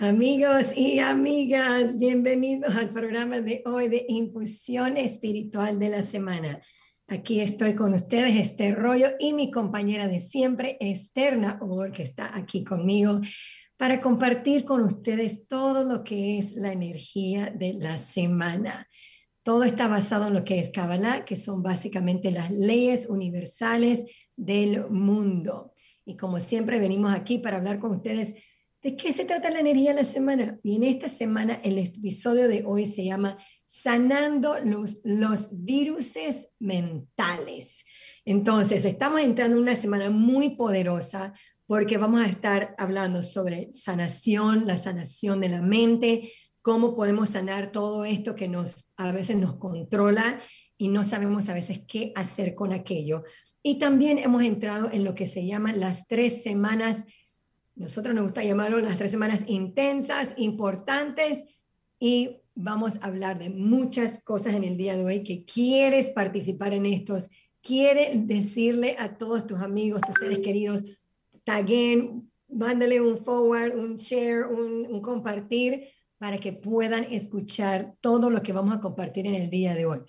Amigos y amigas, bienvenidos al programa de hoy de Infusión Espiritual de la Semana. Aquí estoy con ustedes, Esther Rollo, y mi compañera de siempre, Esther Naor, que está aquí conmigo para compartir con ustedes todo lo que es la energía de la semana. Todo está basado en lo que es Kabbalah, que son básicamente las leyes universales del mundo. Y como siempre venimos aquí para hablar con ustedes ¿De qué se trata la energía de la semana? Y en esta semana el episodio de hoy se llama Sanando los, los viruses mentales. Entonces, estamos entrando en una semana muy poderosa porque vamos a estar hablando sobre sanación, la sanación de la mente, cómo podemos sanar todo esto que nos a veces nos controla y no sabemos a veces qué hacer con aquello. Y también hemos entrado en lo que se llaman las tres semanas nosotros nos gusta llamarlo las tres semanas intensas, importantes y vamos a hablar de muchas cosas en el día de hoy que quieres participar en estos, quieres decirle a todos tus amigos, tus seres queridos, taguen, mándale un forward, un share, un, un compartir para que puedan escuchar todo lo que vamos a compartir en el día de hoy.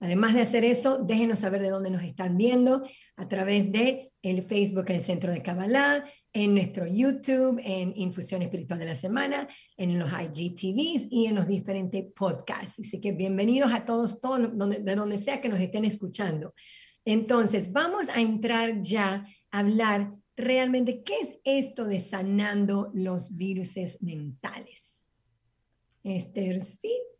Además de hacer eso, déjenos saber de dónde nos están viendo a través de el Facebook el Centro de Kabbalah, en nuestro YouTube, en Infusión Espiritual de la Semana, en los IGTVs y en los diferentes podcasts. Así que bienvenidos a todos, todos donde, de donde sea que nos estén escuchando. Entonces, vamos a entrar ya a hablar realmente qué es esto de sanando los virus mentales. Esthercita.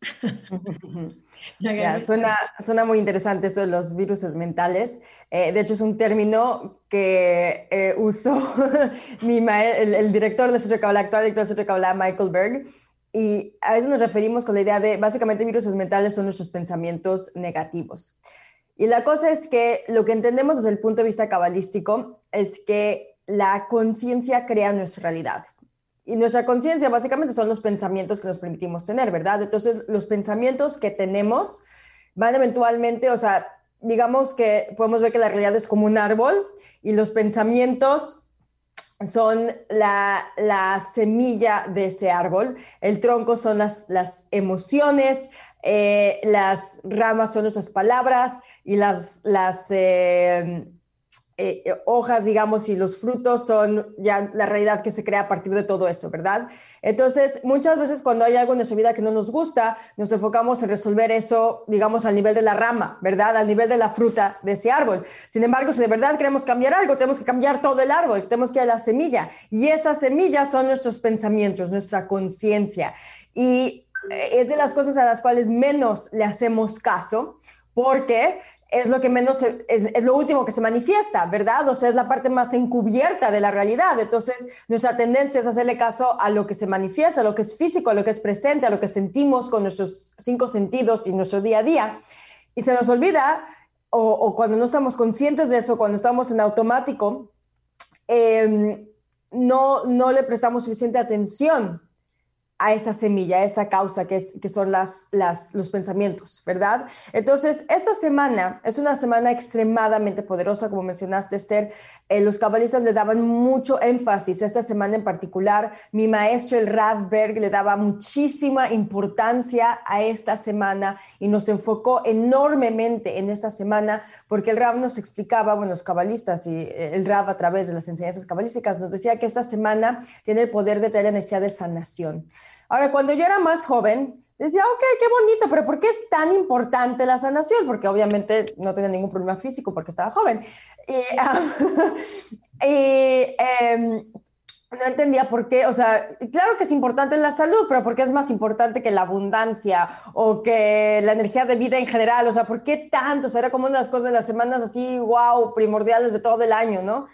suena, suena, muy interesante esto de los virus mentales. Eh, de hecho, es un término que eh, usó mi el, director de Centro Kabbalah, actual director de Centro Kabbalah, Michael Berg. Y a veces nos referimos con la idea de, básicamente, virus mentales son nuestros pensamientos negativos. Y la cosa es que lo que entendemos desde el punto de vista cabalístico es que la conciencia crea nuestra realidad. Y nuestra conciencia básicamente son los pensamientos que nos permitimos tener, ¿verdad? Entonces, los pensamientos que tenemos van eventualmente, o sea, digamos que podemos ver que la realidad es como un árbol y los pensamientos son la, la semilla de ese árbol, el tronco son las, emociones, eh, las ramas son nuestras palabras y las, las eh, eh, eh, hojas, digamos, y los frutos son ya la realidad que se crea a partir de todo eso, ¿verdad? Entonces, muchas veces cuando hay algo en nuestra vida que no nos gusta, nos enfocamos en resolver eso, digamos, al nivel de la rama, ¿verdad? Al nivel de la fruta de ese árbol. Sin embargo, si de verdad queremos cambiar algo, tenemos que cambiar todo el árbol, tenemos que ir a la semilla. Y esas semillas son nuestros pensamientos, nuestra conciencia. Y eh, es de las cosas a las cuales menos le hacemos caso, porque es lo que menos, es, lo último que se manifiesta, ¿verdad? O sea, es la parte más encubierta de la realidad. Entonces, nuestra tendencia es hacerle caso a lo que se manifiesta, a lo que es físico, a lo que es presente, a lo que sentimos con nuestros cinco sentidos y nuestro día a día. Y se nos olvida, o, cuando no estamos conscientes de eso, cuando estamos en automático, em, no, no le prestamos suficiente atención a esa semilla, a esa causa que, es, que son las, las, los pensamientos, ¿verdad? Entonces, esta semana es una semana extremadamente poderosa, como mencionaste, Esther. Eh, los cabalistas le daban mucho énfasis, esta semana en particular, mi maestro, el Rav Berg, le daba muchísima importancia a esta semana y nos enfocó enormemente en esta semana, porque el Rav nos explicaba, bueno, los cabalistas y eh, el Rav a través de las enseñanzas cabalísticas nos decía que esta semana tiene el poder de traer energía de sanación. Ahora, cuando yo era más joven, decía, ok, qué bonito, pero ¿por qué es tan importante la sanación? Porque obviamente no tenía ningún problema físico porque estaba joven. Y, em, no entendía por qué, o sea, claro que es importante la salud, pero ¿por qué es más importante que la abundancia o que la energía de vida en general? O sea, ¿por qué tanto? O sea, era como una de las cosas de las semanas así, wow, primordiales de todo el año, ¿no?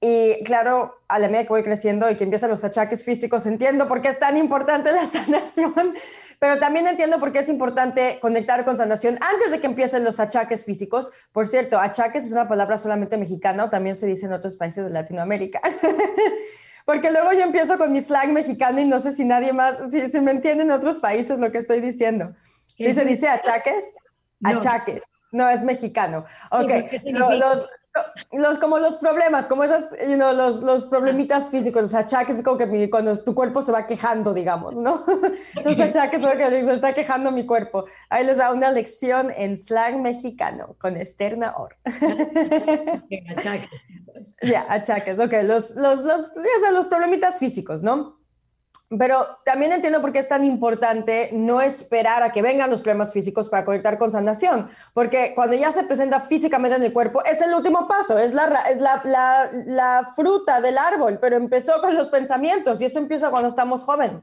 Y claro, a la medida que voy creciendo y que empiezan los achaques físicos, entiendo por qué es tan importante la sanación, pero también entiendo por qué es importante conectar con sanación antes de que empiecen los achaques físicos. Por cierto, achaques es una palabra solamente mexicana o también se dice en otros países de Latinoamérica. Porque luego yo empiezo con mi slang mexicano y no sé si nadie más, si, me entiende en otros países lo que estoy diciendo. ¿Sí se dice achaques? Achaques. No, es mexicano. Ok. los, los, como los problemas, como esas, you know, los, los problemitas físicos, los achaques, como que cuando tu cuerpo se va quejando, digamos, ¿no? los achaques, como que se está quejando mi cuerpo. Ahí les va una lección en slang mexicano con Esther Or. achaques. Ya, achaques, ok, los, los, los, los problemitas físicos, ¿no? Pero también entiendo por qué es tan importante no esperar a que vengan los problemas físicos para conectar con sanación, porque cuando ya se presenta físicamente en el cuerpo es el último paso, es la, es la, la, fruta del árbol, pero empezó con los pensamientos y eso empieza cuando estamos jóvenes.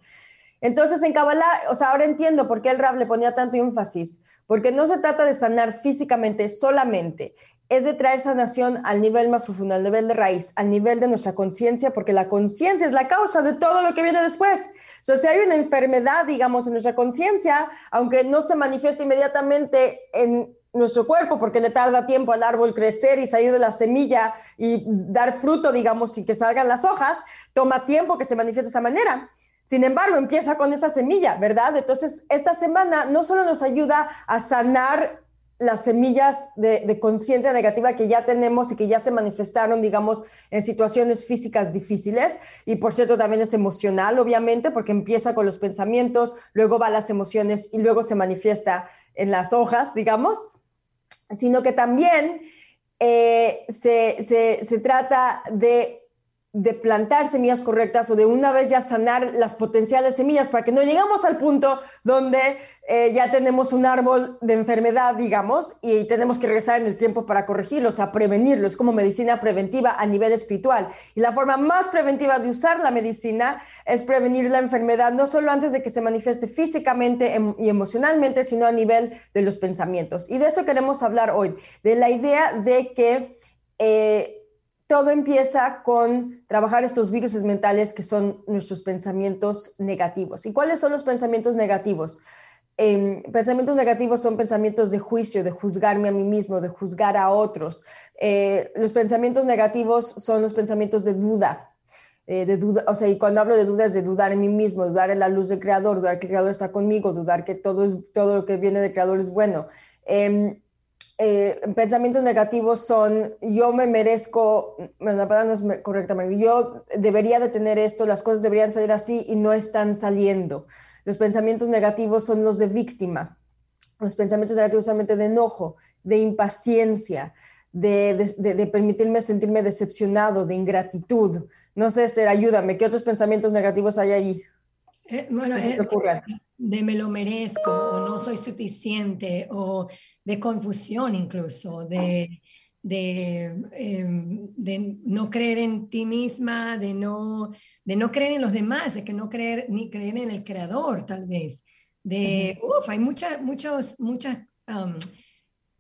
Entonces en Kabbalah, o sea, ahora entiendo por qué el Rab le ponía tanto énfasis, porque no se trata de sanar físicamente solamente, es de traer sanación al nivel más profundo, al nivel de raíz, al nivel de nuestra conciencia, porque la conciencia es la causa de todo lo que viene después. So, si hay una enfermedad, digamos, en nuestra conciencia, aunque no se manifieste inmediatamente en nuestro cuerpo, porque le tarda tiempo al árbol crecer y salir de la semilla y dar fruto, digamos, y que salgan las hojas, toma tiempo que se manifieste de esa manera. Sin embargo, empieza con esa semilla, ¿verdad? Entonces, esta semana no solo nos ayuda a sanar las semillas de, conciencia negativa que ya tenemos y que ya se manifestaron, digamos, en situaciones físicas difíciles. Y por cierto, también es emocional, obviamente, porque empieza con los pensamientos, luego va las emociones y luego se manifiesta en las hojas, digamos, sino que también eh, se, se trata de de plantar semillas correctas o de una vez ya sanar las potenciales semillas para que no llegamos al punto donde eh, ya tenemos un árbol de enfermedad, digamos, y tenemos que regresar en el tiempo para corregirlo, o sea, prevenirlo. Es como medicina preventiva a nivel espiritual. Y la forma más preventiva de usar la medicina es prevenir la enfermedad, no solo antes de que se manifieste físicamente em, y emocionalmente, sino a nivel de los pensamientos. Y de eso queremos hablar hoy, de la idea de que... Eh, todo empieza con trabajar estos virus mentales que son nuestros pensamientos negativos. ¿Y cuáles son los pensamientos negativos? Em, pensamientos negativos son pensamientos de juicio, de juzgarme a mí mismo, de juzgar a otros. Eh, los pensamientos negativos son los pensamientos de duda, eh, de duda, o sea, y cuando hablo de dudas, de dudar en mí mismo, dudar en la luz del Creador, dudar que el Creador está conmigo, dudar que todo, lo que viene del Creador es bueno. Em, eh, pensamientos negativos son yo me merezco, la palabra no es correcta, yo debería de tener esto, las cosas deberían salir así y no están saliendo. Los pensamientos negativos son los de víctima. Los pensamientos negativos solamente de enojo, de impaciencia, de, permitirme sentirme decepcionado, de ingratitud. No sé, Esther, ayúdame. ¿Qué otros pensamientos negativos hay ahí? Eh, bueno, eh, de me lo merezco o no soy suficiente o de confusión incluso, de, em, de, no creer en ti misma, de no, de no creer en los demás, de que no creer ni creer en el creador tal vez. De, hay muchas, muchos, muchas,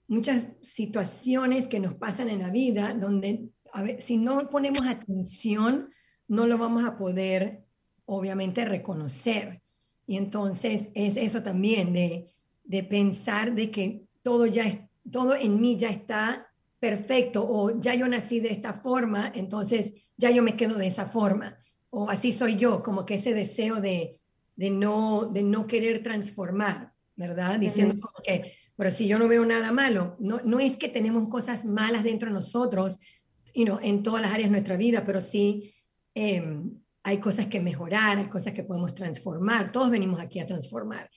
muchas situaciones que nos pasan en la vida donde a ver, si no ponemos atención, no lo vamos a poder obviamente reconocer. Y entonces es eso también de, de pensar de que todo ya todo en mí ya está perfecto o ya yo nací de esta forma, entonces ya yo me quedo de esa forma o así soy yo, como que ese deseo de, de no de no querer transformar, ¿verdad? Diciendo como que, pero si yo no veo nada malo, no, no es que tenemos cosas malas dentro de nosotros, you know, en todas las áreas de nuestra vida, pero sí em, hay cosas que mejorar, hay cosas que podemos transformar, todos venimos aquí a transformar.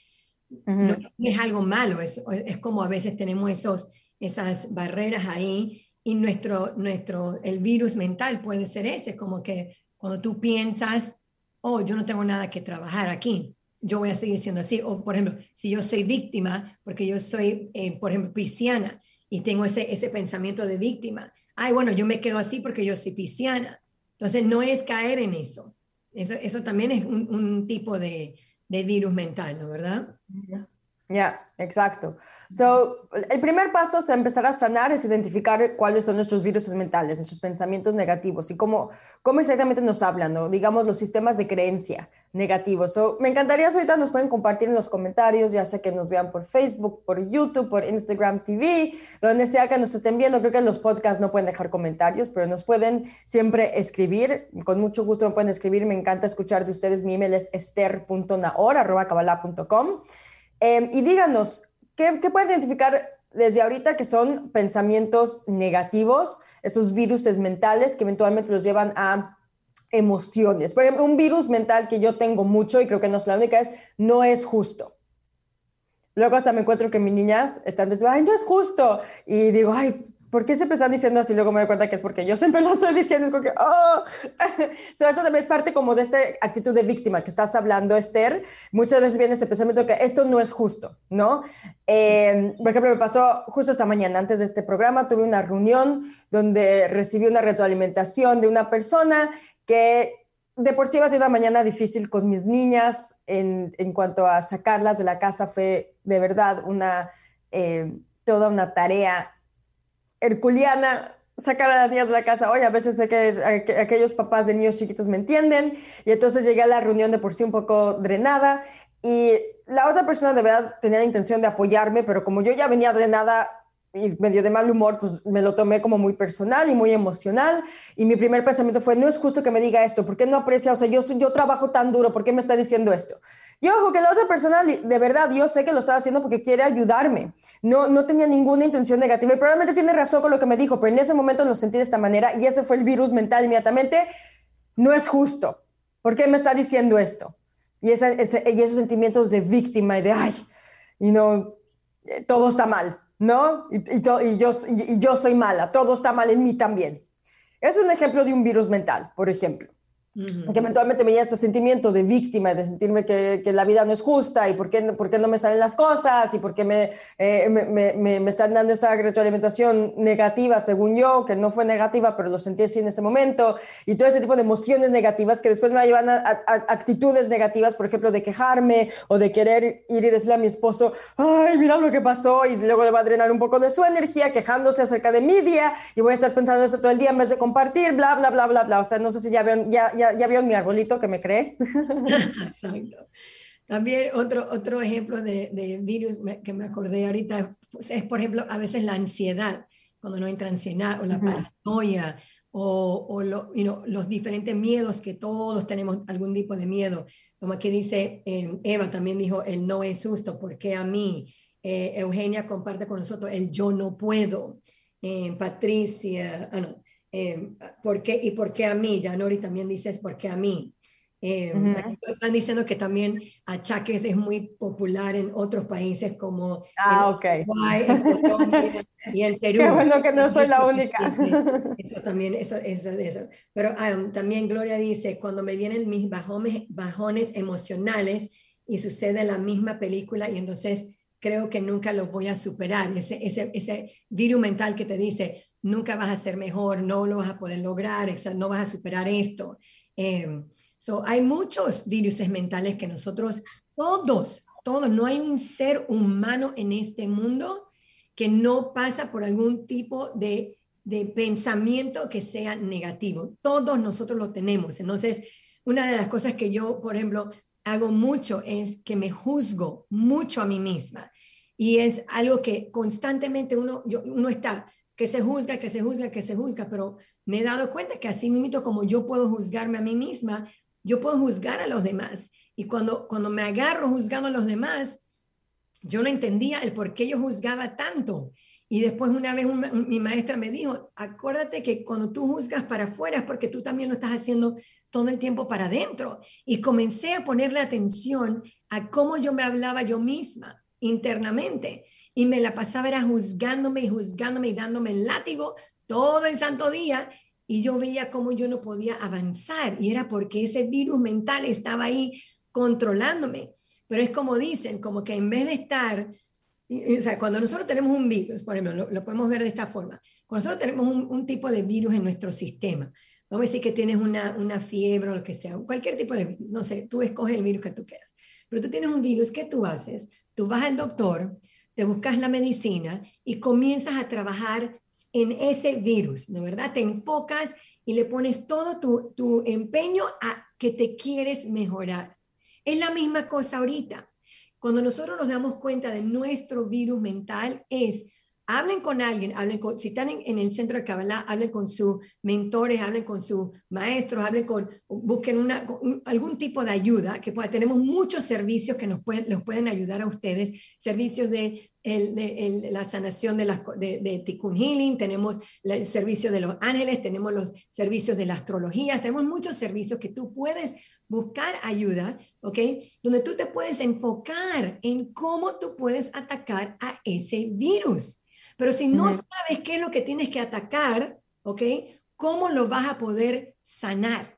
No, es algo malo, es, es, como a veces tenemos esos, esas barreras ahí y nuestro, nuestro, el virus mental puede ser ese, como que cuando tú piensas, oh, yo no tengo nada que trabajar aquí, yo voy a seguir siendo así. O, por ejemplo, si yo soy víctima, porque yo soy, eh, por ejemplo, pisciana y tengo ese, ese pensamiento de víctima, ay, bueno, yo me quedo así porque yo soy pisciana. Entonces, no es caer en eso. Eso, eso también es un, un tipo de, de virus mental, ¿no verdad? Ya, exacto. So, el primer paso es empezar a sanar, es identificar cuáles son nuestros virus mentales, nuestros pensamientos negativos y cómo, cómo exactamente nos hablan, ¿no? digamos, los sistemas de creencia negativos. So, me encantaría, ahorita nos pueden compartir en los comentarios, ya sea que nos vean por Facebook, por YouTube, por Instagram TV, donde sea que nos estén viendo. Creo que en los podcasts no pueden dejar comentarios, pero nos pueden siempre escribir. Con mucho gusto me pueden escribir. Me encanta escuchar de ustedes. Mi email es ester.nahor.com. Em, y díganos, ¿qué, ¿qué pueden identificar desde ahorita que son pensamientos negativos esos virus mentales que eventualmente los llevan a emociones. Por ejemplo, un virus mental que yo tengo mucho y creo que no es la única es no es justo. Luego hasta me encuentro que mis niñas están diciendo, ay, no es justo. Y digo, ay, ¿por qué siempre están diciendo así? Luego me doy cuenta que es porque yo siempre lo estoy diciendo. Es como que, oh. eso también es parte como de esta actitud de víctima que estás hablando, Esther. Muchas veces viene este pensamiento que esto no es justo, ¿no? Eh, por ejemplo, me pasó justo esta mañana, antes de este programa, tuve una reunión donde recibí una retroalimentación de una persona que de por sí iba a tener una mañana difícil con mis niñas en, en, cuanto a sacarlas de la casa. Fue de verdad una, eh, toda una tarea herculiana sacar a las niñas de la casa. Oye, a veces sé que aquellos papás de niños chiquitos me entienden. Y entonces llegué a la reunión de por sí un poco drenada. Y la otra persona de verdad tenía la intención de apoyarme, pero como yo ya venía drenada, y medio de mal humor, pues me lo tomé como muy personal y muy emocional. Y mi primer pensamiento fue, no es justo que me diga esto, ¿por qué no aprecia? O sea, yo, yo trabajo tan duro, ¿por qué me está diciendo esto? Y ojo, que la otra persona, de verdad, yo sé que lo estaba haciendo porque quiere ayudarme. No, no tenía ninguna intención negativa y probablemente tiene razón con lo que me dijo, pero en ese momento lo sentí de esta manera y ese fue el virus mental inmediatamente. No es justo. ¿Por qué me está diciendo esto? Y, ese, y esos sentimientos de víctima y de, ay, y no, eh, todo está mal ¿no? Y, yo, y yo soy mala, todo está mal en mí también. Es un ejemplo de un virus mental, por ejemplo que eventualmente me llega este sentimiento de víctima, de sentirme que, que, la vida no es justa y por qué, por qué no me salen las cosas y por qué me, eh, me, me, me, están dando esta retroalimentación negativa, según yo, que no fue negativa, pero lo sentí así en ese momento, y todo ese tipo de emociones negativas que después me llevan a, a, actitudes negativas, por ejemplo, de quejarme o de querer ir y decirle a mi esposo, ay, mira lo que pasó, y luego le va a drenar un poco de su energía quejándose acerca de mi día, y voy a estar pensando eso todo el día en vez de compartir, bla, bla, bla, bla, bla. O sea, no sé si ya ven, ya, ya ya, vio mi arbolito que me cree. Exacto. También otro, otro ejemplo de, de virus que me acordé ahorita pues, es, por ejemplo, a veces la ansiedad, cuando no entra ansiedad o la paranoia o, o lo, los diferentes miedos que todos tenemos algún tipo de miedo. Como aquí dice eh, Eva, también dijo, el no es justo, porque a mí? Eh, Eugenia comparte con nosotros el yo no puedo. Eh, Patricia, ah, no, eh, ¿por qué? ¿Y por qué a mí? Ya Nori también dices, ¿por qué a mí? Eh, Están diciendo que también achaques es muy popular en otros países como ah, en Uruguay, y en Perú. Qué bueno que no soy la única. Eso también, eso, eso, eso. Pero um, también Gloria dice, cuando me vienen mis bajones, bajones emocionales y sucede la misma película y entonces creo que nunca los voy a superar. Ese, ese, ese virus mental que te dice, nunca vas a ser mejor, no lo vas a poder lograr, no vas a superar esto. Eh, so, hay muchos virus mentales que nosotros, todos, todos, no hay un ser humano en este mundo que no pasa por algún tipo de, de pensamiento que sea negativo. Todos nosotros lo tenemos. Entonces, una de las cosas que yo, por ejemplo, hago mucho es que me juzgo mucho a mí misma. Y es algo que constantemente uno, yo, uno está que se juzga, que se juzga, que se juzga, pero me he dado cuenta que así mismo como yo puedo juzgarme a mí misma, yo puedo juzgar a los demás. Y cuando, cuando me agarro juzgando a los demás, yo no entendía el por qué yo juzgaba tanto. Y después una vez mi maestra me dijo, acuérdate que cuando tú juzgas para afuera es porque tú también lo estás haciendo todo el tiempo para adentro. Y comencé a ponerle atención a cómo yo me hablaba yo misma internamente y me la pasaba era juzgándome y juzgándome y dándome el látigo todo el santo día y yo veía cómo yo no podía avanzar y era porque ese virus mental estaba ahí controlándome. Pero es como dicen, como que en vez de estar, o sea, cuando nosotros tenemos un virus, por ejemplo, lo, podemos ver de esta forma, cuando nosotros tenemos un, un, tipo de virus en nuestro sistema, vamos a decir que tienes una, una fiebre o lo que sea, cualquier tipo de virus, no sé, tú escoges el virus que tú quieras, pero tú tienes un virus, ¿qué tú haces? Tú vas al doctor, te buscas la medicina y comienzas a trabajar en ese virus, ¿no verdad? Te enfocas y le pones todo tu, tu empeño a que te quieres mejorar. Es la misma cosa ahorita. Cuando nosotros nos damos cuenta de nuestro virus mental, es hablen con alguien, hablen con, si están en, el centro de Kabbalah, hablen con sus mentores, hablen con sus maestros, hablen con, busquen una, algún tipo de ayuda, que tenemos muchos servicios que nos pueden, los pueden ayudar a ustedes, servicios de la sanación de, de, de, Tikkun Healing, tenemos el servicio de los ángeles, tenemos los servicios de la astrología, tenemos muchos servicios que tú puedes buscar ayuda, ¿ok? Donde tú te puedes enfocar en cómo tú puedes atacar a ese virus. Pero si no sabes qué es lo que tienes que atacar, ¿ok? ¿Cómo lo vas a poder sanar?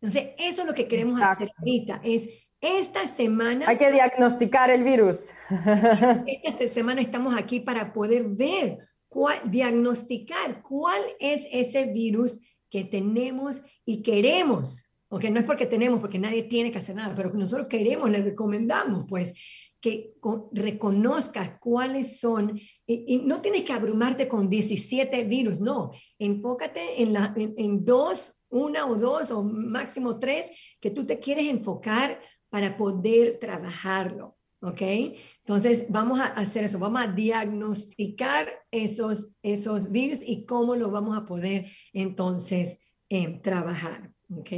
Entonces, eso es lo que queremos hacer ahorita, es esta semana... Hay que diagnosticar el virus. Esta semana estamos aquí para poder ver, cuál, diagnosticar cuál es ese virus que tenemos y queremos. Aunque no es porque tenemos, porque nadie tiene que hacer nada, pero nosotros queremos, le recomendamos, pues, que reconozcas cuáles son, y, no tienes que abrumarte con 17 virus, no, enfócate en, la, en dos, una o dos o máximo tres que tú te quieres enfocar para poder trabajarlo, ¿ok? Entonces, vamos a hacer eso, vamos a diagnosticar esos, esos virus y cómo lo vamos a poder entonces eh, trabajar, ¿ok?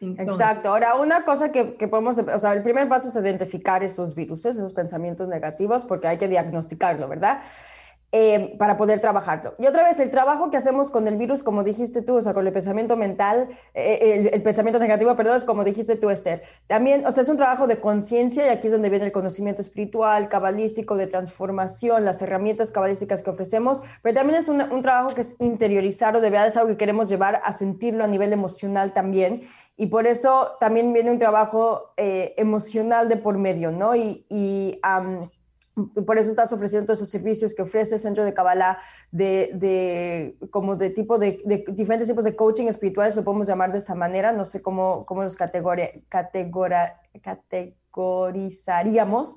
Exacto. Ahora, una cosa que, que, podemos, o sea, el primer paso es identificar esos virus, esos pensamientos negativos, porque hay que diagnosticarlo, ¿verdad? Eh, para poder trabajarlo. Y otra vez, el trabajo que hacemos con el virus, como dijiste tú, o sea, con el pensamiento mental, eh, el, pensamiento negativo, perdón, es como dijiste tú, Esther. También, o sea, es un trabajo de conciencia y aquí es donde viene el conocimiento espiritual, cabalístico, de transformación, las herramientas cabalísticas que ofrecemos, pero también es un, trabajo que es interiorizado, de verdad es algo que queremos llevar a sentirlo a nivel emocional también. Y por eso también viene un trabajo eh, emocional de por medio, ¿no? Y por eso estás ofreciendo todos esos servicios que ofrece el Centro de Kabbalah, de, de, como de tipo de, de, diferentes tipos de coaching espirituales, lo podemos llamar de esa manera, no sé cómo, cómo los categori, categorizaríamos.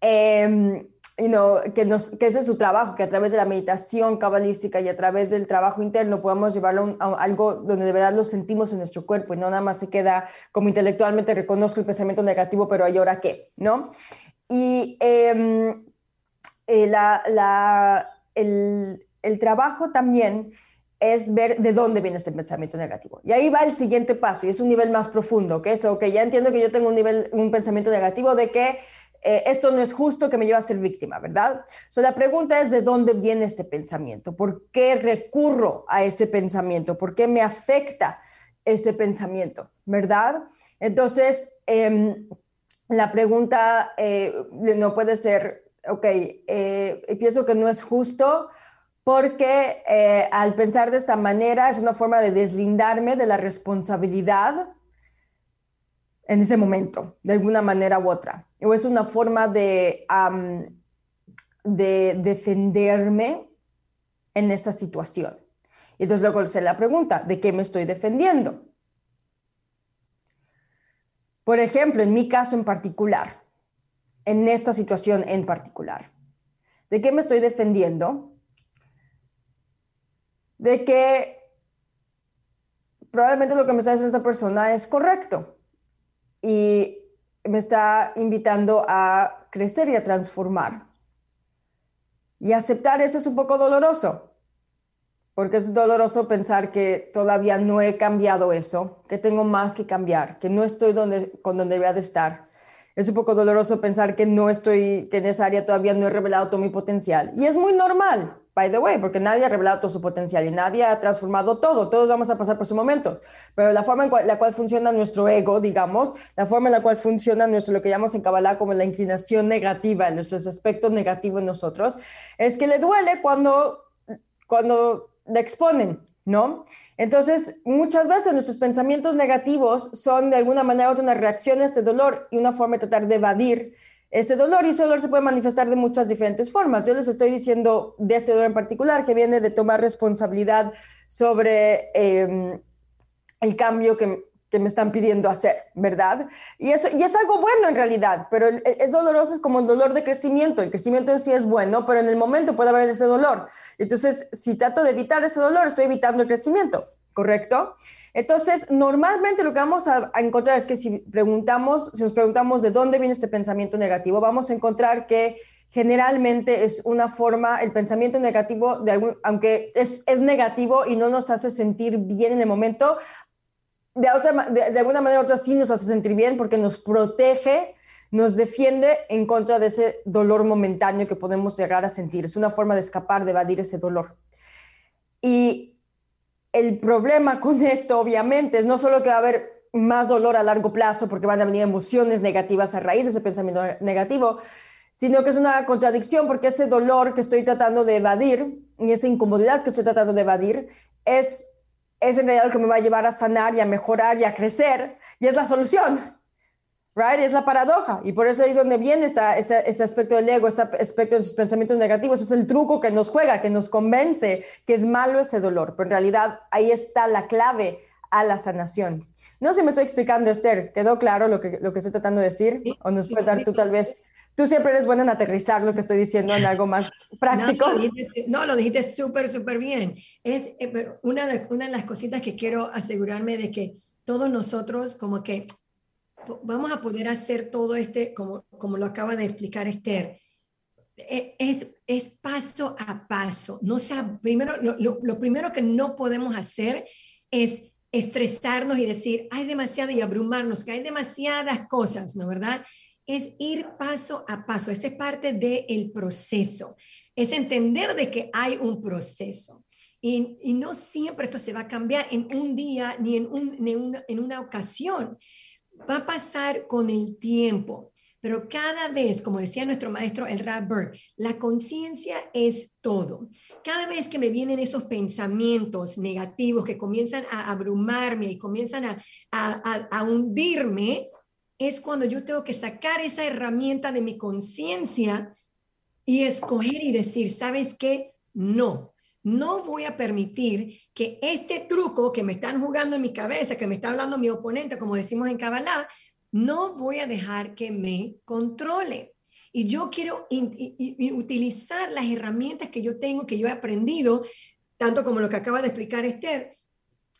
Eh, you know, que, nos, que ese es su trabajo, que a través de la meditación cabalística y a través del trabajo interno podamos llevarlo a, algo donde de verdad lo sentimos en nuestro cuerpo y no nada más se queda como intelectualmente reconozco el pensamiento negativo, pero ¿y ahora qué? ¿No? Y em, eh, el, trabajo también es ver de dónde viene ese pensamiento negativo. Y ahí va el siguiente paso, y es un nivel más profundo, que eso, que ya entiendo que yo tengo un, nivel, un pensamiento negativo de que eh, esto no es justo, que me lleva a ser víctima, ¿verdad? So, la pregunta es de dónde viene este pensamiento, por qué recurro a ese pensamiento, por qué me afecta ese pensamiento, ¿verdad? Entonces, em, la pregunta eh, no puede ser, ok, eh, pienso que no es justo porque eh, al pensar de esta manera es una forma de deslindarme de la responsabilidad en ese momento, de alguna manera u otra. O es una forma de, de defenderme en esa situación. Y entonces luego se la pregunta, ¿de qué me estoy defendiendo? Por ejemplo, en mi caso en particular, en esta situación en particular, ¿de qué me estoy defendiendo? De que probablemente lo que me está diciendo esta persona es correcto y me está invitando a crecer y a transformar. Y aceptar eso es un poco doloroso, porque es doloroso pensar que todavía no he cambiado eso, que tengo más que cambiar, que no estoy donde, con donde debería de estar. Es un poco doloroso pensar que no estoy, que en esa área todavía no he revelado todo mi potencial. Y es muy normal, by the way, porque nadie ha revelado todo su potencial y nadie ha transformado todo. Todos vamos a pasar por sus momentos. Pero la forma en la cual funciona nuestro ego, digamos, la forma en la cual funciona nuestro, lo que llamamos en Kabbalah como la inclinación negativa, nuestros aspectos negativos en nosotros, es que le duele cuando, cuando la exponen, ¿no? Entonces, muchas veces nuestros pensamientos negativos son de alguna manera u otra una reacción a este dolor y una forma de tratar de evadir ese dolor y ese dolor se puede manifestar de muchas diferentes formas. Yo les estoy diciendo de este dolor en particular que viene de tomar responsabilidad sobre em, el cambio que, que me están pidiendo hacer, ¿verdad? Y, eso, y es algo bueno en realidad, pero es doloroso, es como el dolor de crecimiento. El crecimiento en sí es bueno, pero en el momento puede haber ese dolor. Entonces, si trato de evitar ese dolor, estoy evitando el crecimiento, ¿correcto? Entonces, normalmente lo que vamos a, encontrar es que si preguntamos, si nos preguntamos de dónde viene este pensamiento negativo, vamos a encontrar que generalmente es una forma, el pensamiento negativo, de algún, aunque es, es, negativo y no nos hace sentir bien en el momento, de, alguna manera u otra sí nos hace sentir bien porque nos protege nos defiende en contra de ese dolor momentáneo que podemos llegar a sentir. Es una forma de escapar, de evadir ese dolor. Y el problema con esto, obviamente, es no solo que va a haber más dolor a largo plazo porque van a venir emociones negativas a raíz de ese pensamiento negativo, sino que es una contradicción porque ese dolor que estoy tratando de evadir y esa incomodidad que estoy tratando de evadir es, es en realidad lo que me va a llevar a sanar y a mejorar y a crecer y es la solución. Right? Es la paradoja. Y por eso ahí es donde viene este, este aspecto del ego, este aspecto de sus pensamientos negativos. Es el truco que nos juega, que nos convence que es malo ese dolor. Pero en realidad ahí está la clave a la sanación. No sé si me estoy explicando, Esther. ¿Quedó claro lo que, lo que estoy tratando de decir? ¿O nos puedes dar tú tal vez Tú siempre eres buena en aterrizar lo que estoy diciendo en algo más práctico. No, lo dijiste súper, súper bien. Es eh, una de, una de las cositas que quiero asegurarme de que todos nosotros como que vamos a poder hacer todo este, como, como lo acaba de explicar Esther, e, es, es paso a paso. No sea, primero, lo, lo, primero que no podemos hacer es estresarnos y decir, hay demasiada y abrumarnos, que hay demasiadas cosas, ¿no verdad? Es ir paso a paso. Esa es parte del proceso. Es entender de que hay un proceso. Y, y, no siempre esto se va a cambiar en un día ni en, un, ni una, en una ocasión. Va a pasar con el tiempo. Pero cada vez, como decía nuestro maestro el Rap la conciencia es todo. Cada vez que me vienen esos pensamientos negativos que comienzan a abrumarme y comienzan a, a, a hundirme, es cuando yo tengo que sacar esa herramienta de mi conciencia y escoger y decir, ¿sabes qué? No, no voy a permitir que este truco que me están jugando en mi cabeza, que me está hablando mi oponente, como decimos en Kabbalah, no voy a dejar que me controle. Y yo quiero utilizar las herramientas que yo tengo, que yo he aprendido, tanto como lo que acaba de explicar Esther,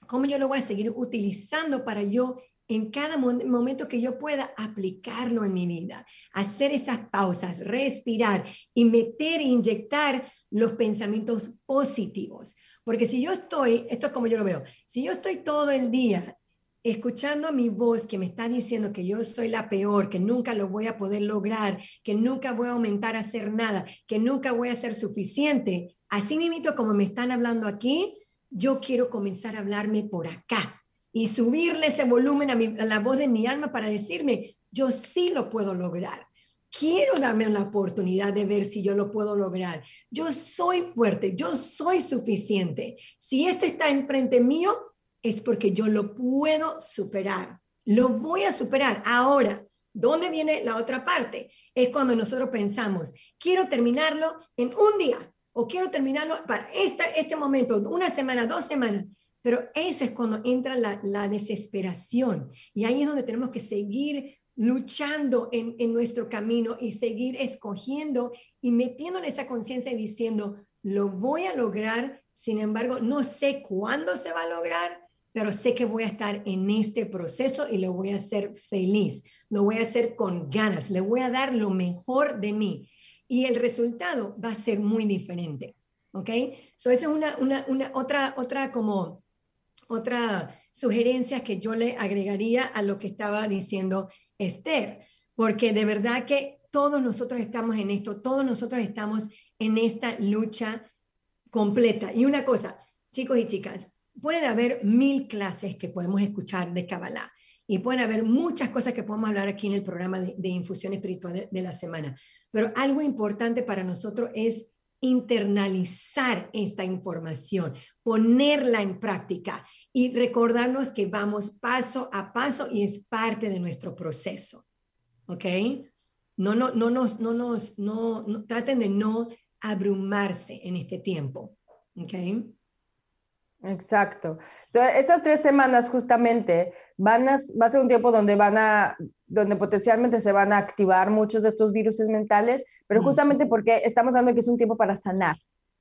cómo yo lo voy a seguir utilizando para yo en cada momento que yo pueda aplicarlo en mi vida, hacer esas pausas, respirar y meter e inyectar los pensamientos positivos. Porque si yo estoy, esto es como yo lo veo, si yo estoy todo el día escuchando a mi voz que me está diciendo que yo soy la peor, que nunca lo voy a poder lograr, que nunca voy a aumentar a hacer nada, que nunca voy a ser suficiente, así mismo como me están hablando aquí, yo quiero comenzar a hablarme por acá y subirle ese volumen a, la voz de mi alma para decirme, yo sí lo puedo lograr. Quiero darme la oportunidad de ver si yo lo puedo lograr. Yo soy fuerte, yo soy suficiente. Si esto está enfrente mío, es porque yo lo puedo superar. Lo voy a superar. Ahora, ¿dónde viene la otra parte? Es cuando nosotros pensamos, quiero terminarlo en un día o quiero terminarlo para este, este momento, una semana, dos semanas. Pero eso es cuando entra la, desesperación. Y ahí es donde tenemos que seguir luchando en, nuestro camino y seguir escogiendo y metiendo en esa conciencia y diciendo, lo voy a lograr, sin embargo, no sé cuándo se va a lograr, pero sé que voy a estar en este proceso y lo voy a hacer feliz, lo voy a hacer con ganas, le voy a dar lo mejor de mí. Y el resultado va a ser muy diferente. ¿Ok? So, esa es una, una, una otra, otra como otra sugerencia que yo le agregaría a lo que estaba diciendo Esther, porque de verdad que todos nosotros estamos en esto, todos nosotros estamos en esta lucha completa. Y una cosa, chicos y chicas, pueden haber mil clases que podemos escuchar de Kabbalah y pueden haber muchas cosas que podemos hablar aquí en el programa de, infusión espiritual de la semana, pero algo importante para nosotros es internalizar esta información, ponerla en práctica y recordarnos que vamos paso a paso y es parte de nuestro proceso. ¿Ok? No, no, no, nos, no, nos, no, no traten de no abrumarse en este tiempo. ¿Ok? Exacto. estas tres semanas justamente van a, va a ser un tiempo donde van a, donde potencialmente se van a activar muchos de estos virus mentales, pero justamente porque estamos dando que es un tiempo para sanar,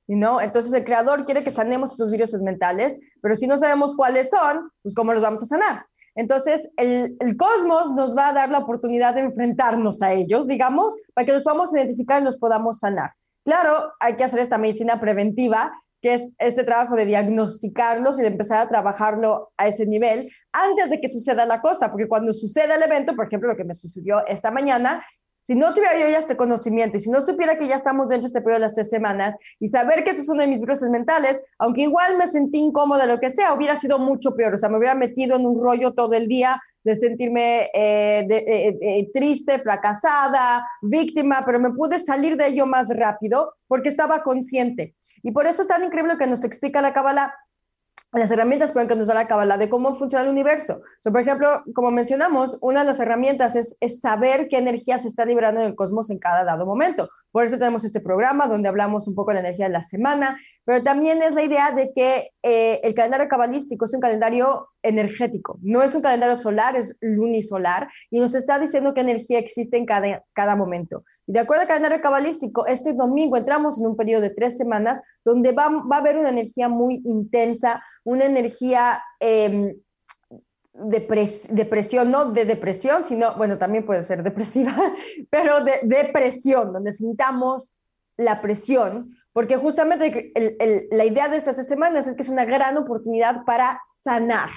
¿no? Entonces el creador quiere que sanemos estos virus mentales, pero si no sabemos cuáles son, pues cómo los vamos a sanar. Entonces el, el cosmos nos va a dar la oportunidad de enfrentarnos a ellos, digamos, para que los podamos identificar y los podamos sanar. Claro, hay que hacer esta medicina preventiva que es este trabajo de diagnosticarlos y de empezar a trabajarlo a ese nivel antes de que suceda la cosa, porque cuando suceda el evento, por ejemplo, lo que me sucedió esta mañana, si no tuviera yo ya este conocimiento y si no supiera que ya estamos dentro de este periodo de las tres semanas y saber que esto es uno de mis virus mentales, aunque igual me sentí incómoda, lo que sea, hubiera sido mucho peor. O sea, me hubiera metido en un rollo todo el día de sentirme eh, eh, eh, triste, fracasada, víctima, pero me pude salir de ello más rápido porque estaba consciente. Y por eso es tan increíble que nos explica la Kabbalah las herramientas por que nos da la Kabbalah de cómo funciona el universo. por ejemplo, como mencionamos, una de las herramientas es, saber qué energía se está liberando en el cosmos en cada dado momento. Por eso tenemos este programa donde hablamos un poco de la energía de la semana, pero también es la idea de que eh, el calendario cabalístico es un calendario energético, no es un calendario solar, es lunisolar, y nos está diciendo qué energía existe en cada, cada momento. Y de acuerdo al calendario cabalístico, este domingo entramos en un periodo de tres semanas donde va, va a haber una energía muy intensa, una energía eh, depresión, no de depresión, sino, bueno, también puede ser depresiva, pero de depresión, donde sintamos la presión, porque justamente la idea de estas semanas es que es una gran oportunidad para sanar,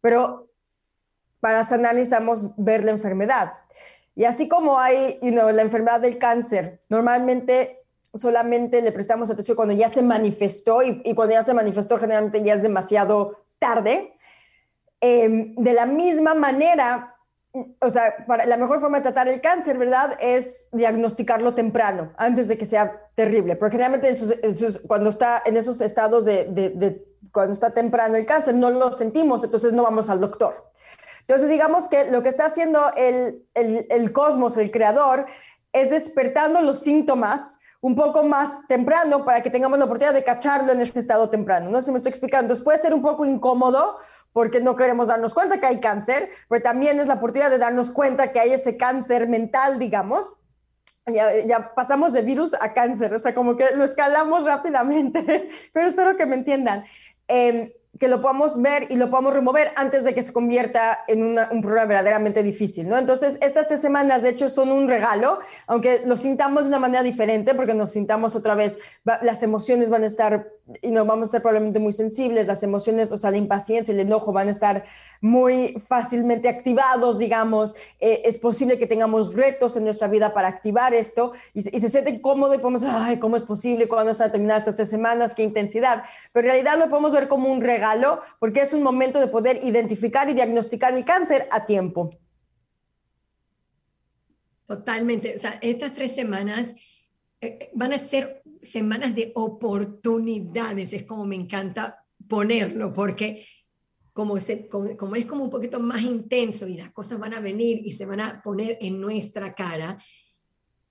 pero para sanar necesitamos ver la enfermedad. Y así como hay you know, la enfermedad del cáncer, normalmente solamente le prestamos atención cuando ya se manifestó y cuando ya se manifestó generalmente ya es demasiado tarde. Em, de la misma manera, o sea, la mejor forma de tratar el cáncer, ¿verdad? Es diagnosticarlo temprano, antes de que sea terrible. Porque generalmente cuando está en esos estados de, cuando está temprano el cáncer, no lo sentimos, entonces no vamos al doctor. Entonces, digamos que lo que está haciendo el, el, cosmos, el creador, es despertando los síntomas un poco más temprano para que tengamos la oportunidad de cacharlo en este estado temprano. No sé si me estoy explicando. Entonces puede ser un poco incómodo porque no queremos darnos cuenta que hay cáncer, pero también es la oportunidad de darnos cuenta que hay ese cáncer mental, digamos. Ya, ya, pasamos de virus a cáncer, o sea, como que lo escalamos rápidamente, pero espero que me entiendan. Eh, que lo podamos ver y lo podamos remover antes de que se convierta en un problema verdaderamente difícil, ¿no? Entonces, estas tres semanas, de hecho, son un regalo, aunque lo sintamos de una manera diferente, porque nos sintamos otra vez, las emociones van a estar, y no vamos a estar probablemente muy sensibles, las emociones, o sea, la impaciencia, el enojo van a estar muy fácilmente activados, digamos, eh, es posible que tengamos retos en nuestra vida para activar esto, y, se siente cómodo y podemos, ay, ¿cómo es posible? ¿Cuándo están terminadas estas tres semanas? ¿Qué intensidad? Pero en realidad lo podemos ver como un regalo porque es un momento de poder identificar y diagnosticar el cáncer a tiempo. Totalmente. O sea, estas tres semanas eh, eh, van a ser semanas de oportunidades, es como me encanta ponerlo, porque como, se, como, es como un poquito más intenso y las cosas van a venir y se van a poner en nuestra cara,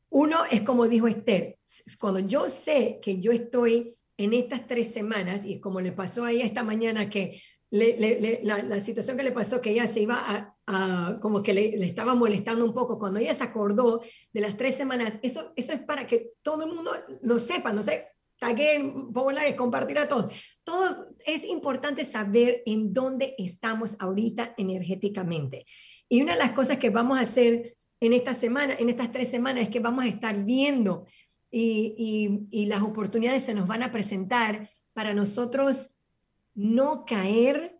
uno es como dijo Esther, cuando yo sé que yo estoy en estas tres semanas, y como le pasó a ella esta mañana, que la, situación que le pasó, que ella se iba a, como que le, estaba molestando un poco, cuando ella se acordó de las tres semanas, eso, eso es para que todo el mundo lo sepa, no sé, taguen, pongan compartir a todos. Todo es importante saber en dónde estamos ahorita energéticamente. Y una de las cosas que vamos a hacer en esta semana, en estas tres semanas, es que vamos a estar viendo y, las oportunidades se nos van a presentar para nosotros no caer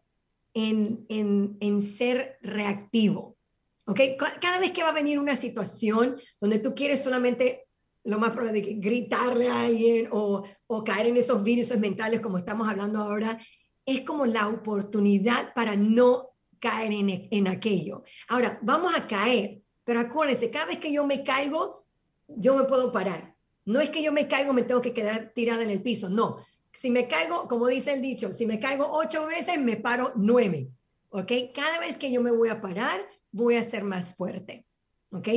en, en, ser reactivo. ¿Ok? Cada vez que va a venir una situación donde tú quieres solamente, lo más probable es que gritarle a alguien o, o caer en esos virus mentales como estamos hablando ahora, es como la oportunidad para no caer en, en aquello. Ahora, vamos a caer, pero acuérdense, cada vez que yo me caigo, yo me puedo parar no es que yo me caigo, me tengo que quedar tirada en el piso, no. Si me caigo, como dice el dicho, si me caigo ocho veces, me paro nueve. ¿Ok? Cada vez que yo me voy a parar, voy a ser más fuerte. ¿Ok?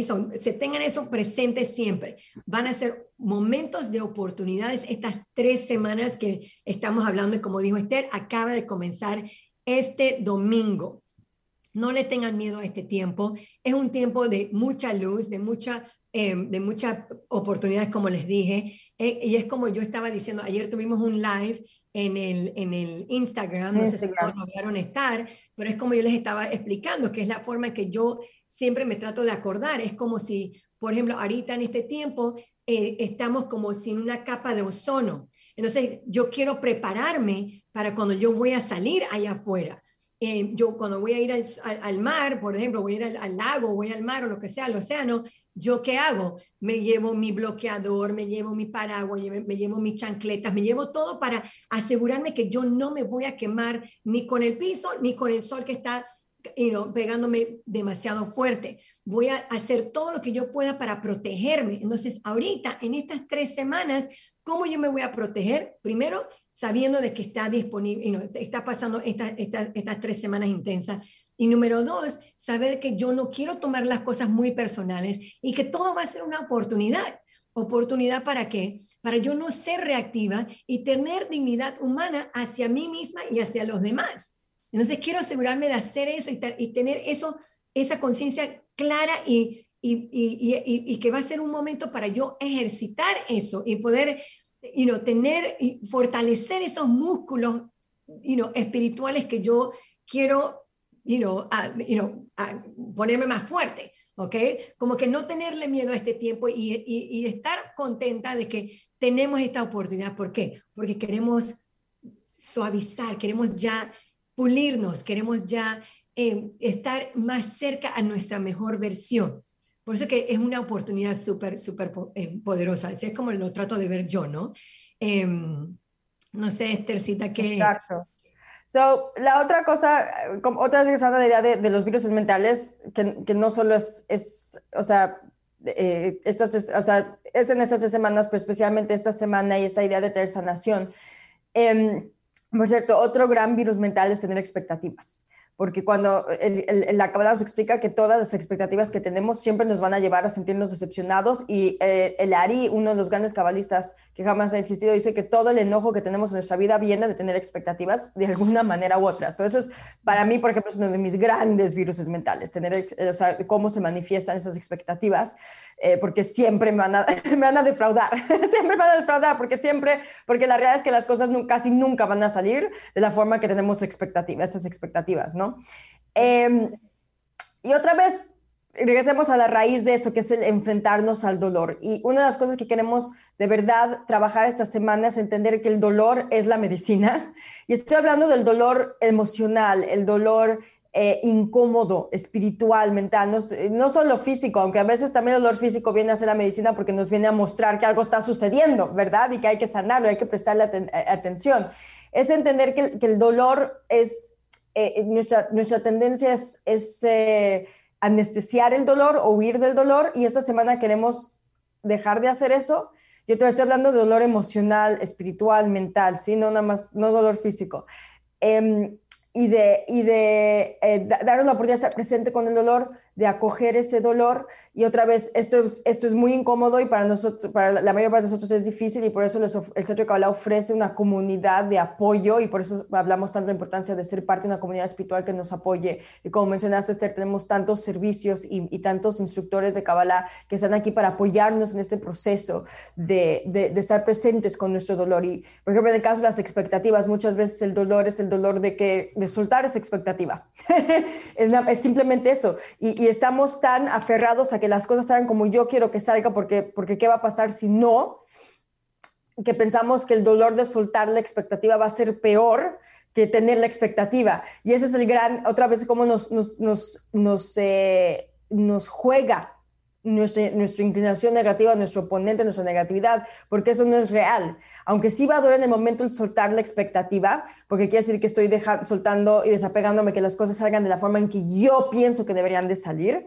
se tengan eso presente siempre. Van a ser momentos de oportunidades estas tres semanas que estamos hablando y como dijo Esther, acaba de comenzar este domingo. No le tengan miedo a este tiempo. Es un tiempo de mucha luz, de mucha Em, de muchas oportunidades, como les dije. Eh, y es como yo estaba diciendo, ayer tuvimos un live en el, en el Instagram, no sé si lograron estar, pero es como yo les estaba explicando, que es la forma en que yo siempre me trato de acordar. Es como si, por ejemplo, ahorita en este tiempo eh, estamos como sin una capa de ozono. Entonces, yo quiero prepararme para cuando yo voy a salir allá afuera. Eh, yo cuando voy a ir al, mar, por ejemplo, voy a ir al, al, lago, voy al mar o lo que sea, al océano, ¿yo qué hago? Me llevo mi bloqueador, me llevo mi paraguas, me llevo mis chancletas, me llevo todo para asegurarme que yo no me voy a quemar ni con el piso ni con el sol que está pegándome demasiado fuerte. Voy a hacer todo lo que yo pueda para protegerme. Entonces, ahorita, en estas tres semanas, ¿cómo yo me voy a proteger? Primero, sabiendo de que está disponible, está pasando estas tres semanas intensas. Y número dos, saber que yo no quiero tomar las cosas muy personales y que todo va a ser una oportunidad. ¿Oportunidad para qué? Para yo no ser reactiva y tener dignidad humana hacia mí misma y hacia los demás. Entonces quiero asegurarme de hacer eso y, tener eso, esa conciencia clara y, y, que va a ser un momento para yo ejercitar eso y poder you tener y fortalecer esos músculos you espirituales que yo quiero you know, ponerme más fuerte. ¿ok? Como que no tenerle miedo a este tiempo y, y, estar contenta de que tenemos esta oportunidad. ¿Por qué? Porque queremos suavizar, queremos ya pulirnos, queremos ya eh, estar más cerca a nuestra mejor versión. Por eso que es una oportunidad súper, súper eh, poderosa. Así es como lo trato de ver yo, ¿no? Em, no sé, Esthercita, ¿qué? Exacto. So, la otra cosa, otra vez regresando a la idea de, los virus mentales, que, que, no solo es, es o sea, eh, estas, o sea, es en estas tres semanas, pero especialmente esta semana y esta idea de tener sanación. Eh, por cierto, otro gran virus mental es tener expectativas, porque cuando el, la Kabbalah nos explica que todas las expectativas que tenemos siempre nos van a llevar a sentirnos decepcionados y eh, el Ari, uno de los grandes cabalistas que jamás ha existido, dice que todo el enojo que tenemos en nuestra vida viene de tener expectativas de alguna manera u otra. eso es, para mí, por ejemplo, es uno de mis grandes virus mentales, tener, o sea, cómo se manifiestan esas expectativas. Eh, porque siempre me van, a, me van a defraudar, siempre me van a defraudar, porque siempre, porque la realidad es que las cosas casi nunca van a salir de la forma que tenemos expectativas, esas expectativas, ¿no? Em, y otra vez, regresemos a la raíz de eso, que es el enfrentarnos al dolor. Y una de las cosas que queremos de verdad trabajar esta semana es entender que el dolor es la medicina. Y estoy hablando del dolor emocional, el dolor eh, incómodo, espiritual, mental, no, no, solo físico, aunque a veces también el dolor físico viene a ser la medicina porque nos viene a mostrar que algo está sucediendo, ¿verdad? Y que hay que sanarlo, hay que prestarle atención. Es entender que, el dolor es, eh, nuestra, nuestra tendencia es, es anestesiar el dolor o huir del dolor y esta semana queremos dejar de hacer eso. Yo te estoy hablando de dolor emocional, espiritual, mental, ¿sí? No nada más, no dolor físico. Em, y de, y de eh, darnos la oportunidad de estar presente con el dolor, de acoger ese dolor. Y otra vez, esto es, esto es muy incómodo y para, nosotros, para la mayoría de nosotros es difícil y por eso el Centro de Kabbalah ofrece una comunidad de apoyo y por eso hablamos tanto de la importancia de ser parte de una comunidad espiritual que nos apoye. Y como mencionaste, Esther, tenemos tantos servicios y, tantos instructores de Kabbalah que están aquí para apoyarnos en este proceso de, de, de estar presentes con nuestro dolor. Y, por ejemplo, en el caso de las expectativas, muchas veces el dolor es el dolor de que soltar esa expectativa. es, simplemente eso. Y, estamos tan aferrados a que las cosas salgan como yo quiero que salga, porque, porque ¿qué va a pasar si no? Que pensamos que el dolor de soltar la expectativa va a ser peor que tener la expectativa. Y ese es el gran, otra vez, cómo nos, nos, nos, nos, eh, nos juega nuestra, inclinación negativa, nuestro oponente, nuestra negatividad, porque eso no es real. Aunque sí va a doler en el momento el soltar la expectativa, porque quiere decir que estoy soltando y desapegándome que las cosas salgan de la forma en que yo pienso que deberían de salir,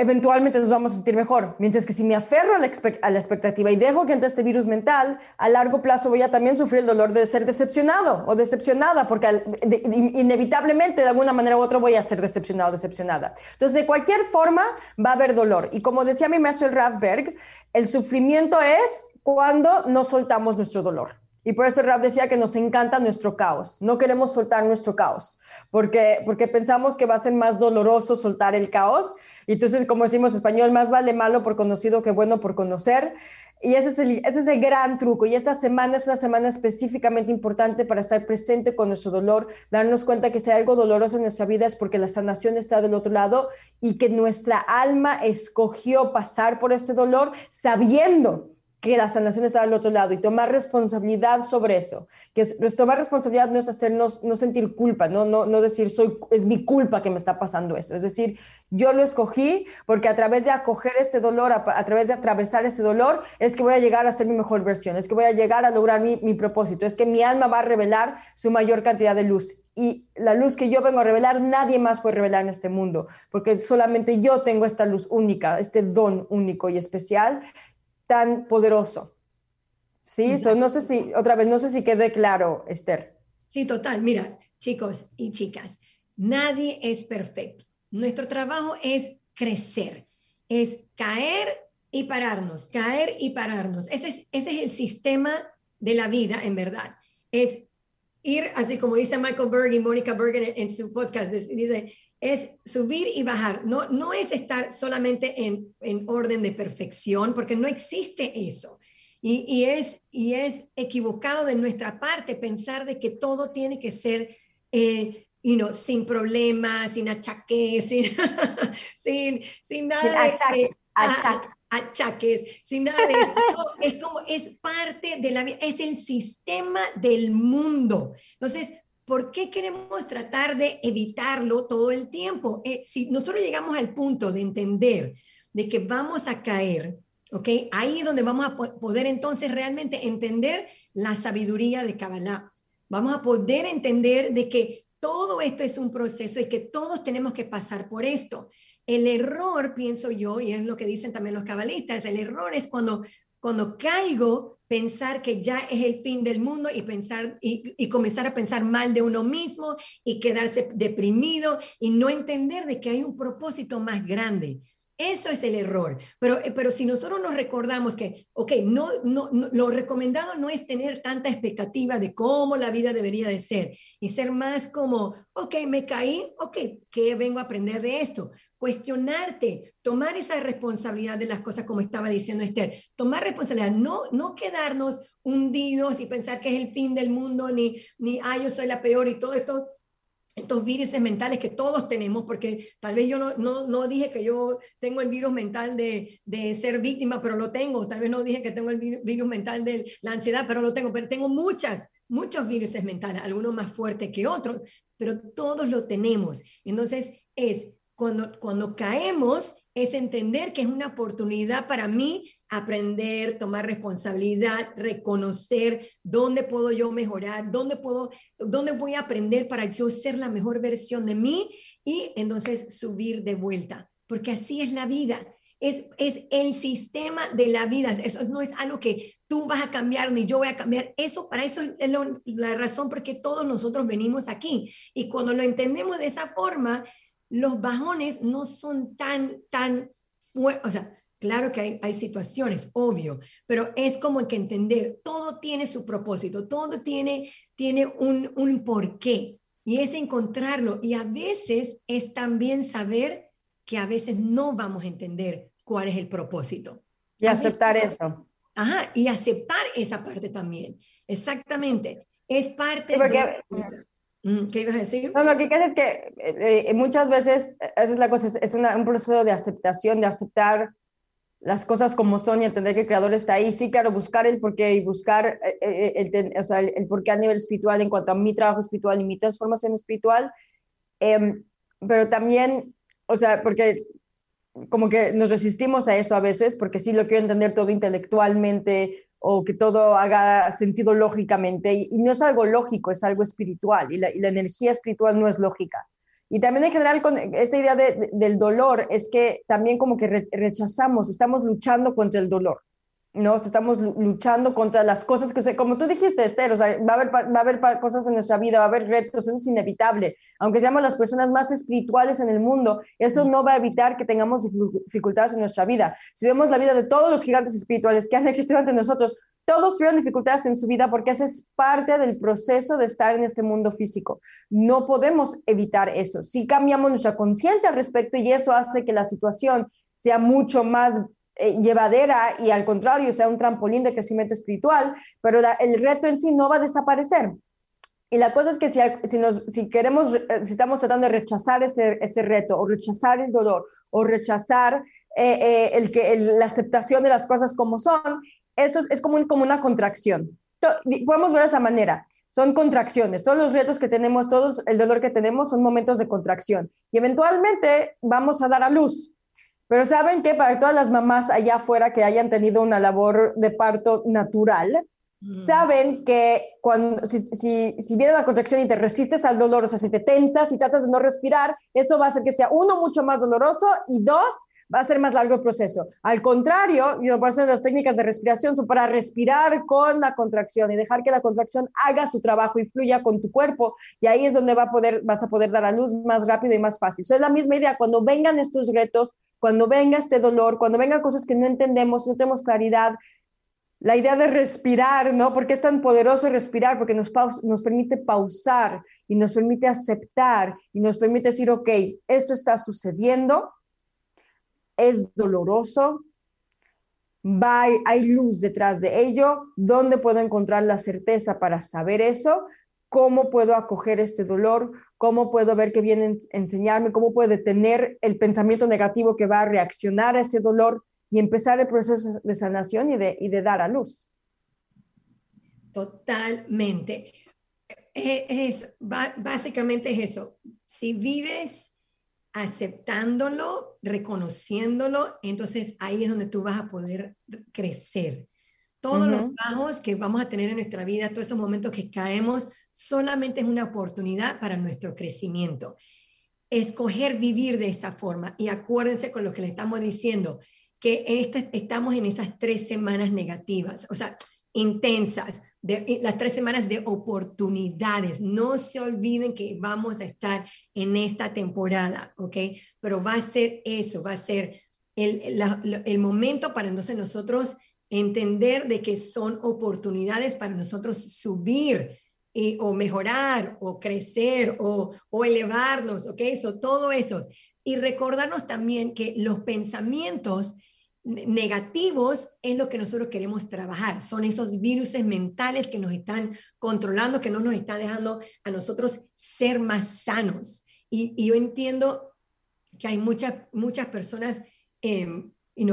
eventualmente nos vamos a sentir mejor. Mientras que si me aferro a la, expectativa y dejo que entre este virus mental, a largo plazo voy a también sufrir el dolor de ser decepcionado o decepcionada, porque inevitablemente de alguna manera u otra voy a ser decepcionado o decepcionada. Entonces, de cualquier forma va a haber dolor. Y como decía mi maestro el Radberg, el sufrimiento es cuando no soltamos nuestro dolor. Y por eso Rab decía que nos encanta nuestro caos. No queremos soltar nuestro caos, porque, porque pensamos que va a ser más doloroso soltar el caos. Entonces, como decimos en español, más vale malo por conocido que bueno por conocer. Y ese es, el, ese es el gran truco. Y esta semana es una semana específicamente importante para estar presente con nuestro dolor, darnos cuenta que si hay algo doloroso en nuestra vida es porque la sanación está del otro lado y que nuestra alma escogió pasar por este dolor sabiendo que la sanación está al otro lado y tomar responsabilidad sobre eso. Que es, pues, tomar responsabilidad no es hacernos, no sentir culpa, no, no, no decir, soy, es mi culpa que me está pasando eso. Es decir, yo lo escogí porque a través de acoger este dolor, a, través de atravesar ese dolor, es que voy a llegar a ser mi mejor versión, es que voy a llegar a lograr mi, mi propósito, es que mi alma va a revelar su mayor cantidad de luz. Y la luz que yo vengo a revelar, nadie más puede revelar en este mundo, porque solamente yo tengo esta luz única, este don único y especial tan poderoso. Sí, no sé si, otra vez, no sé si quede claro, Esther. Sí, total. Mira, chicos y chicas, nadie es perfecto. Nuestro trabajo es crecer, es caer y pararnos, caer y pararnos. Ese es, ese es el sistema de la vida, en verdad. Es ir, así como dice Michael Berg y Mónica Berg en, en, su podcast, dice, es subir y bajar, no, no es estar solamente en, en orden de perfección, porque no existe eso. Y, y, es, y es equivocado de nuestra parte pensar de que todo tiene que ser eh, you know, sin problemas, sin achaques, sin, sin, sin nada de achaques, sin nada de es como, es parte de la vida, es el sistema del mundo. Entonces, ¿Por qué queremos tratar de evitarlo todo el tiempo? Eh, si nosotros llegamos al punto de entender de que vamos a caer, ¿ok? Ahí es donde vamos a poder entonces realmente entender la sabiduría de Kabbalah. Vamos a poder entender de que todo esto es un proceso y que todos tenemos que pasar por esto. El error, pienso yo, y es lo que dicen también los cabalistas, el error es cuando, cuando caigo pensar que ya es el fin del mundo y pensar y, comenzar a pensar mal de uno mismo y quedarse deprimido y no entender de que hay un propósito más grande. Eso es el error. Pero, eh, pero si nosotros nos recordamos que, ok, no, no, lo recomendado no es tener tanta expectativa de cómo la vida debería de ser y ser más como, ok, me caí, ok, ¿qué vengo a aprender de esto? cuestionarte, tomar esa responsabilidad de las cosas como estaba diciendo Esther, tomar responsabilidad, no, no quedarnos hundidos y pensar que es el fin del mundo, ni, ni, ah, yo soy la peor y todo esto, estos virus mentales que todos tenemos, porque tal vez yo no, no, no dije que yo tengo el virus mental de, de, ser víctima, pero lo tengo, tal vez no dije que tengo el virus mental de la ansiedad, pero lo tengo, pero tengo muchas, muchos virus mentales, algunos más fuertes que otros, pero todos lo tenemos. Entonces es cuando, caemos es entender que es una oportunidad para mí aprender, tomar responsabilidad, reconocer dónde puedo yo mejorar, dónde puedo, dónde voy a aprender para yo ser la mejor versión de mí y entonces subir de vuelta, porque así es la vida. Es, es el sistema de la vida. Eso no es algo que tú vas a cambiar ni yo voy a cambiar. Eso, para eso es la razón por qué todos nosotros venimos aquí. Y cuando lo entendemos de esa forma, los bajones no son tan, tan fuertes, o sea, claro que hay, hay, situaciones, obvio, pero es como que entender, todo tiene su propósito, todo tiene, tiene un, un porqué, y es encontrarlo, y a veces es también saber que a veces no vamos a entender cuál es el propósito. Y aceptar eso. Ajá, y aceptar esa parte también, exactamente. Es parte de... Mm, ¿Qué ibas a decir? No, lo que es que eh, eh, muchas veces, esa es la cosa, es, un proceso de aceptación, de aceptar las cosas como son y entender que el creador está ahí. Sí, claro, buscar el porqué y buscar eh, el, o sea, el, porqué a nivel espiritual en cuanto a mi trabajo espiritual y mi transformación espiritual. Em, pero también, o sea, porque como que nos resistimos a eso a veces, porque sí lo quiero entender todo intelectualmente o que todo haga sentido lógicamente. Y, no es algo lógico, es algo espiritual y la, energía espiritual no es lógica. Y también en general con esta idea del dolor es que también como que rechazamos, estamos luchando contra el dolor. ¿no? Estamos luchando contra las cosas que, como tú dijiste, Esther, o sea, va a, haber, va a haber cosas en nuestra vida, va a haber retos, eso es inevitable. Aunque seamos las personas más espirituales en el mundo, eso no va a evitar que tengamos dificultades en nuestra vida. Si vemos la vida de todos los gigantes espirituales que han existido ante nosotros, todos tuvieron dificultades en su vida porque esa es parte del proceso de estar en este mundo físico. No podemos evitar eso. Si cambiamos nuestra conciencia al respecto y eso hace que la situación sea mucho más eh, llevadera y al contrario sea un trampolín de crecimiento espiritual, pero el reto en sí no va a desaparecer. Y la cosa es que si, si, nos, si queremos, eh, si estamos tratando de rechazar ese, ese reto o rechazar el dolor o rechazar eh, el que, la aceptación de las cosas como son, eso es, como, como una contracción. Podemos ver de esa manera, son contracciones, todos los retos que tenemos, todo el dolor que tenemos son momentos de contracción y eventualmente vamos a dar a luz. Pero saben que para todas las mamás allá afuera que hayan tenido una labor de parto natural, mm. saben que cuando, si, si, si, viene la contracción y te resistes al dolor, o sea, si te tensas y tratas de no respirar, eso va a hacer que sea uno, mucho más doloroso y dos, va a ser más largo el proceso. Al contrario, yo por las técnicas de respiración son para respirar con la contracción y dejar que la contracción haga su trabajo y fluya con tu cuerpo y ahí es donde vas a poder dar a luz más rápido y más fácil. Es la misma idea, cuando vengan estos retos, cuando venga este dolor, cuando vengan cosas que no entendemos, no tenemos claridad, la idea de respirar, ¿no? Porque es tan poderoso respirar, porque nos, nos permite pausar y nos permite aceptar y nos permite decir, ok, esto está sucediendo, es doloroso, va, hay luz detrás de ello, ¿dónde puedo encontrar la certeza para saber eso? ¿Cómo puedo acoger este dolor? ¿Cómo puedo ver que viene a enseñarme? ¿Cómo puedo detener el pensamiento negativo que va a reaccionar a ese dolor y empezar el proceso de sanación y de, y de dar a luz? Totalmente. E, es, básicamente es eso. Si vives aceptándolo, reconociéndolo, entonces ahí es donde tú vas a poder crecer. Todos los bajos que vamos a tener en nuestra vida, todos esos momentos que caemos, solamente es una oportunidad para nuestro crecimiento. Escoger vivir de esta forma. Y acuérdense con lo que le estamos diciendo, que estamos en esas tres semanas negativas, o sea, intensas, de, las tres semanas de oportunidades. No se olviden que vamos a estar en esta temporada, ¿ok? Pero va a ser eso, va a ser el, el momento para entonces nosotros entender de que son oportunidades para nosotros subir y, o mejorar o crecer o, o elevarnos, ¿ok? Eso, todo eso. Y recordarnos también que los pensamientos negativos es lo que nosotros queremos trabajar. Son esos virus mentales que nos están controlando, que no nos están dejando a nosotros ser más sanos. Y, yo entiendo que hay muchas, muchas personas, eh,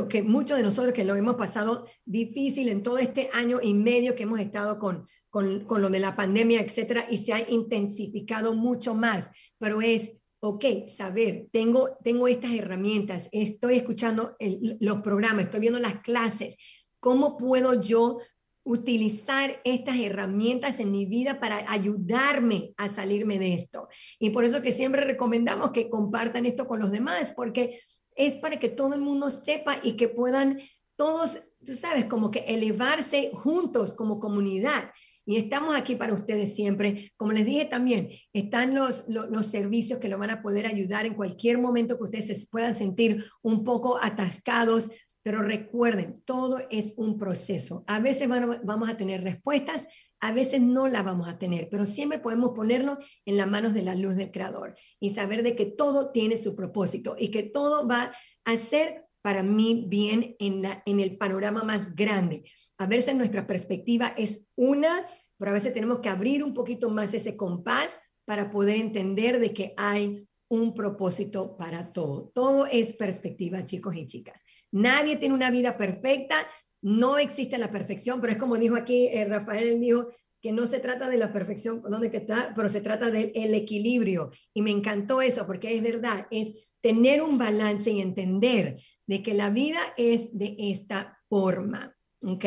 que muchos de nosotros que lo hemos pasado difícil en todo este año y medio que hemos estado con, con, con lo de la pandemia, etcétera, y se ha intensificado mucho más, pero es ok, saber, tengo, tengo estas herramientas, estoy escuchando los programas, estoy viendo las clases, ¿cómo puedo yo utilizar estas herramientas en mi vida para ayudarme a salirme de esto? Y por eso que siempre recomendamos que compartan esto con los demás, porque es para que todo el mundo sepa y que puedan todos, tú sabes, como que elevarse juntos como comunidad. Y estamos aquí para ustedes siempre. Como les dije también, están los, los, servicios que lo van a poder ayudar en cualquier momento que ustedes se puedan sentir un poco atascados. Pero recuerden, todo es un proceso. A veces vamos a tener respuestas, a veces no las vamos a tener, pero siempre podemos ponerlo en las manos de la luz del Creador y saber de que todo tiene su propósito y que todo va a ser para mí bien en, la, en el panorama más grande. A veces nuestra perspectiva es una pero a veces tenemos que abrir un poquito más ese compás para poder entender de que hay un propósito para todo. Todo es perspectiva, chicos y chicas. Nadie tiene una vida perfecta, no existe la perfección, pero es como dijo aquí eh, Rafael, dijo que no se trata de la perfección, ¿dónde que está? Pero se trata del equilibrio. Y me encantó eso, porque es verdad, es tener un balance y entender de que la vida es de esta forma, ¿ok?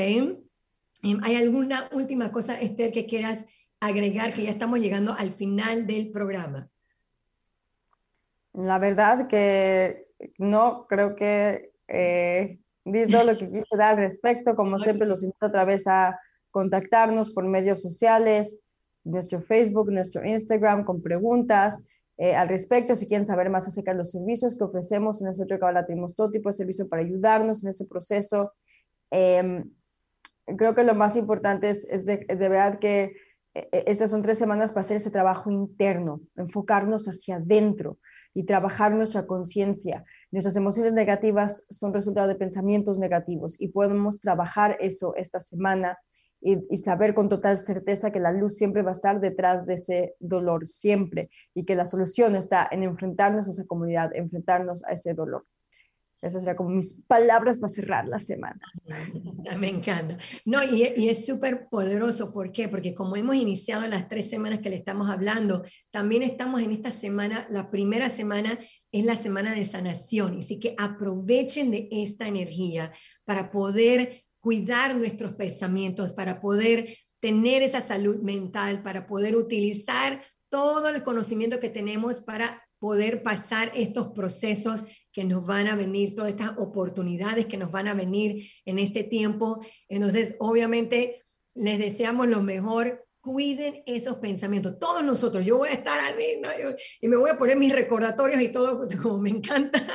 Em, ¿Hay alguna última cosa, Esther, que quieras agregar, que ya estamos llegando al final del programa? La verdad que no, creo que eh, todo lo que quise dar al respecto. Como siempre, los invito otra vez a contactarnos por medios sociales, nuestro Facebook, nuestro Instagram, con preguntas eh, al respecto. Si quieren saber más acerca de los servicios que ofrecemos en el Centro de Cabala, tenemos todo tipo de servicio para ayudarnos en este proceso. Eh, creo que lo más importante es, de, verdad que eh, eh, estas son tres semanas para hacer ese trabajo interno, enfocarnos hacia adentro y trabajar nuestra conciencia. Nuestras emociones negativas son resultado de pensamientos negativos y podemos trabajar eso esta semana y, saber con total certeza que la luz siempre va a estar detrás de ese dolor, siempre, y que la solución está en enfrentarnos a esa comunidad, enfrentarnos a ese dolor. Esas serían como mis palabras para cerrar la semana. Me encanta. No, y, y es súper poderoso. ¿Por qué? Porque como hemos iniciado las tres semanas que le estamos hablando, también estamos en esta semana, la primera semana es la semana de sanación. Así que aprovechen de esta energía para poder cuidar nuestros pensamientos, para poder tener esa salud mental, para poder utilizar todo el conocimiento que tenemos para poder pasar estos procesos que nos van a venir, todas estas oportunidades que nos van a venir en este tiempo. Entonces, obviamente, les deseamos lo mejor. Cuiden esos pensamientos. Todos nosotros, yo voy a estar así y me voy a poner mis recordatorios y todo como me encanta,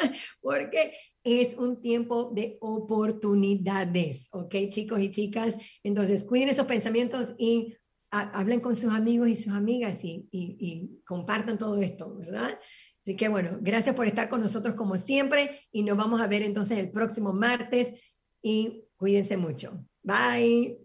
porque es un tiempo de oportunidades, ¿ok, chicos y chicas? Entonces, cuiden esos pensamientos y hablen con sus amigos y sus amigas y, y compartan todo esto, ¿verdad? Así que bueno, gracias por estar con nosotros como siempre y nos vamos a ver entonces el próximo martes y cuídense mucho. Bye.